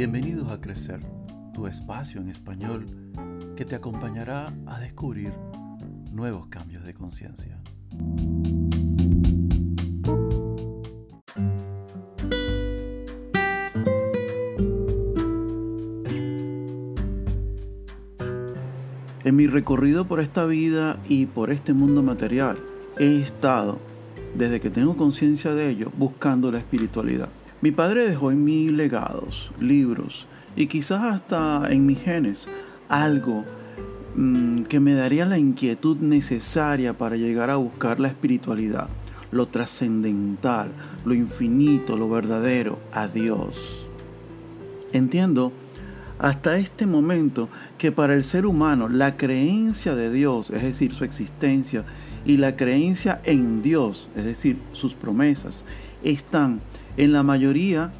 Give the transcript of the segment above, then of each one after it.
Bienvenidos a Crecer, tu espacio en español que te acompañará a descubrir nuevos cambios de conciencia. En mi recorrido por esta vida y por este mundo material, he estado, desde que tengo conciencia de ello, buscando la espiritualidad. Mi padre dejó en mí legados, libros y quizás hasta en mis genes algo mm, que me daría la inquietud necesaria para llegar a buscar la espiritualidad, lo trascendental, lo infinito, lo verdadero, a Dios. Entiendo hasta este momento que para el ser humano la creencia de Dios, es decir, su existencia, y la creencia en Dios, es decir, sus promesas, están en la mayoría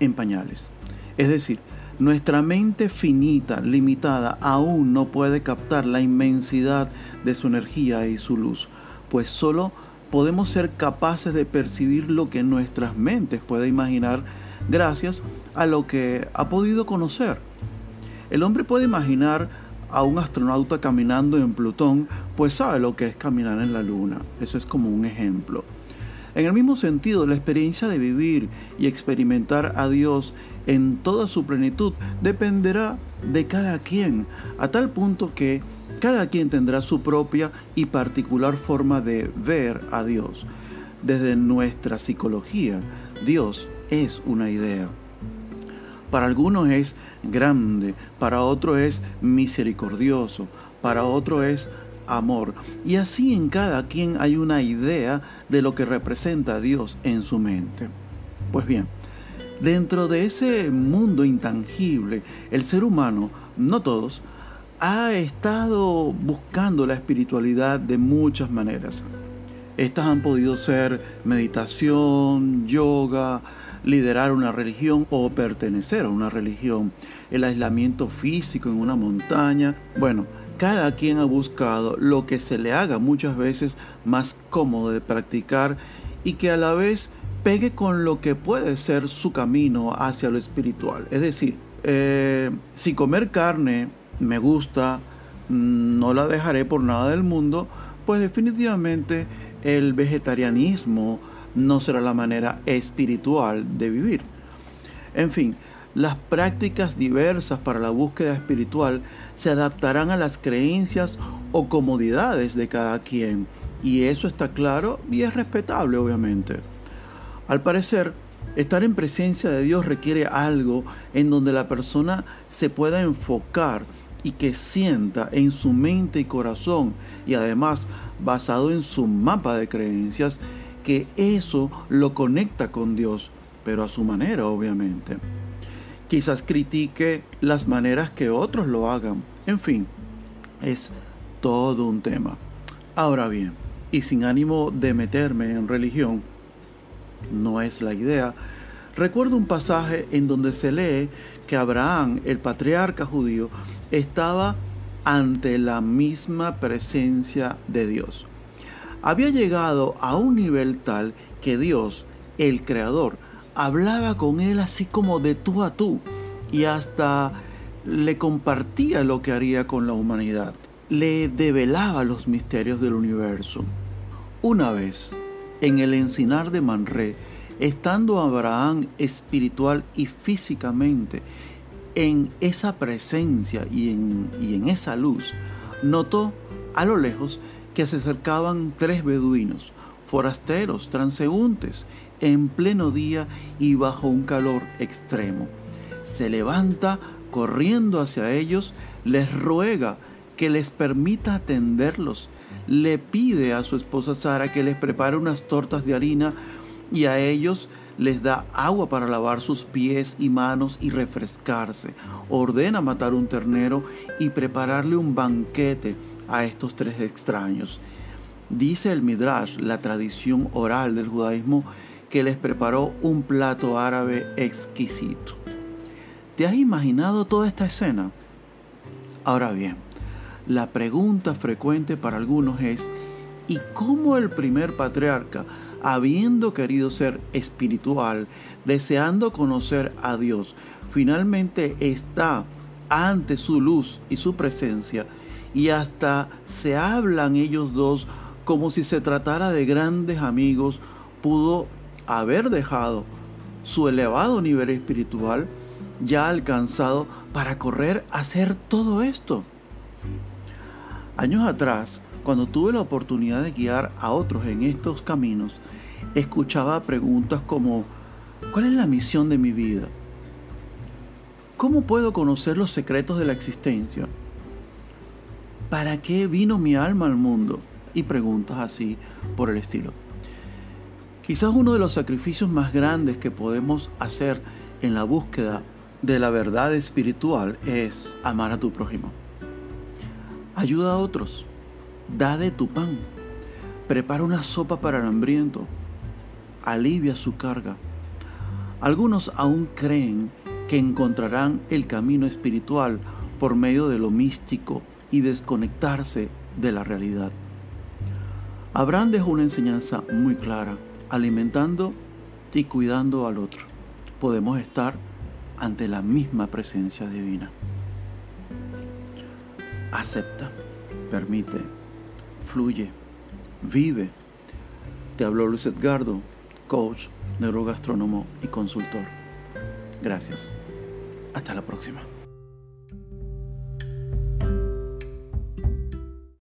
en pañales. Es decir, nuestra mente finita, limitada, aún no puede captar la inmensidad de su energía y su luz, pues solo podemos ser capaces de percibir lo que nuestras mentes pueden imaginar gracias a lo que ha podido conocer. El hombre puede imaginar a un astronauta caminando en Plutón, pues sabe lo que es caminar en la Luna. Eso es como un ejemplo. En el mismo sentido, la experiencia de vivir y experimentar a Dios en toda su plenitud dependerá de cada quien, a tal punto que cada quien tendrá su propia y particular forma de ver a Dios. Desde nuestra psicología, Dios es una idea. Para algunos es grande, para otros es misericordioso, para otros es amor. Y así en cada quien hay una idea de lo que representa a Dios en su mente. Pues bien, dentro de ese mundo intangible, el ser humano, no todos, ha estado buscando la espiritualidad de muchas maneras. Estas han podido ser meditación, yoga, liderar una religión o pertenecer a una religión, el aislamiento físico en una montaña. Bueno, cada quien ha buscado lo que se le haga muchas veces más cómodo de practicar y que a la vez pegue con lo que puede ser su camino hacia lo espiritual. Es decir, eh, si comer carne me gusta, mm, no la dejaré por nada del mundo, pues definitivamente el vegetarianismo no será la manera espiritual de vivir. En fin, las prácticas diversas para la búsqueda espiritual se adaptarán a las creencias o comodidades de cada quien. Y eso está claro y es respetable, obviamente. Al parecer, estar en presencia de Dios requiere algo en donde la persona se pueda enfocar y que sienta en su mente y corazón y además basado en su mapa de creencias que eso lo conecta con Dios, pero a su manera obviamente. Quizás critique las maneras que otros lo hagan. En fin, es todo un tema. Ahora bien, y sin ánimo de meterme en religión, no es la idea, recuerdo un pasaje en donde se lee que Abraham, el patriarca judío, estaba ante la misma presencia de Dios. Había llegado a un nivel tal que Dios, el Creador, hablaba con él así como de tú a tú y hasta le compartía lo que haría con la humanidad. Le develaba los misterios del universo. Una vez, en el encinar de Manré, estando Abraham espiritual y físicamente en esa presencia y en, y en esa luz, notó a lo lejos que se acercaban tres beduinos, forasteros, transeúntes, en pleno día y bajo un calor extremo. Se levanta corriendo hacia ellos, les ruega que les permita atenderlos, le pide a su esposa Sara que les prepare unas tortas de harina y a ellos les da agua para lavar sus pies y manos y refrescarse. Ordena matar un ternero y prepararle un banquete a estos tres extraños. Dice el Midrash, la tradición oral del judaísmo, que les preparó un plato árabe exquisito. ¿Te has imaginado toda esta escena? Ahora bien, la pregunta frecuente para algunos es, ¿y cómo el primer patriarca habiendo querido ser espiritual, deseando conocer a Dios, finalmente está ante su luz y su presencia y hasta se hablan ellos dos como si se tratara de grandes amigos, pudo haber dejado su elevado nivel espiritual ya alcanzado para correr a hacer todo esto. Años atrás, cuando tuve la oportunidad de guiar a otros en estos caminos, escuchaba preguntas como, ¿cuál es la misión de mi vida? ¿Cómo puedo conocer los secretos de la existencia? ¿Para qué vino mi alma al mundo? Y preguntas así por el estilo. Quizás uno de los sacrificios más grandes que podemos hacer en la búsqueda de la verdad espiritual es amar a tu prójimo. Ayuda a otros. Da de tu pan. Prepara una sopa para el hambriento. Alivia su carga. Algunos aún creen que encontrarán el camino espiritual por medio de lo místico y desconectarse de la realidad. Abraham dejó una enseñanza muy clara alimentando y cuidando al otro, podemos estar ante la misma presencia divina. Acepta, permite, fluye, vive. Te habló Luis Edgardo, coach, neurogastrónomo y consultor. Gracias. Hasta la próxima.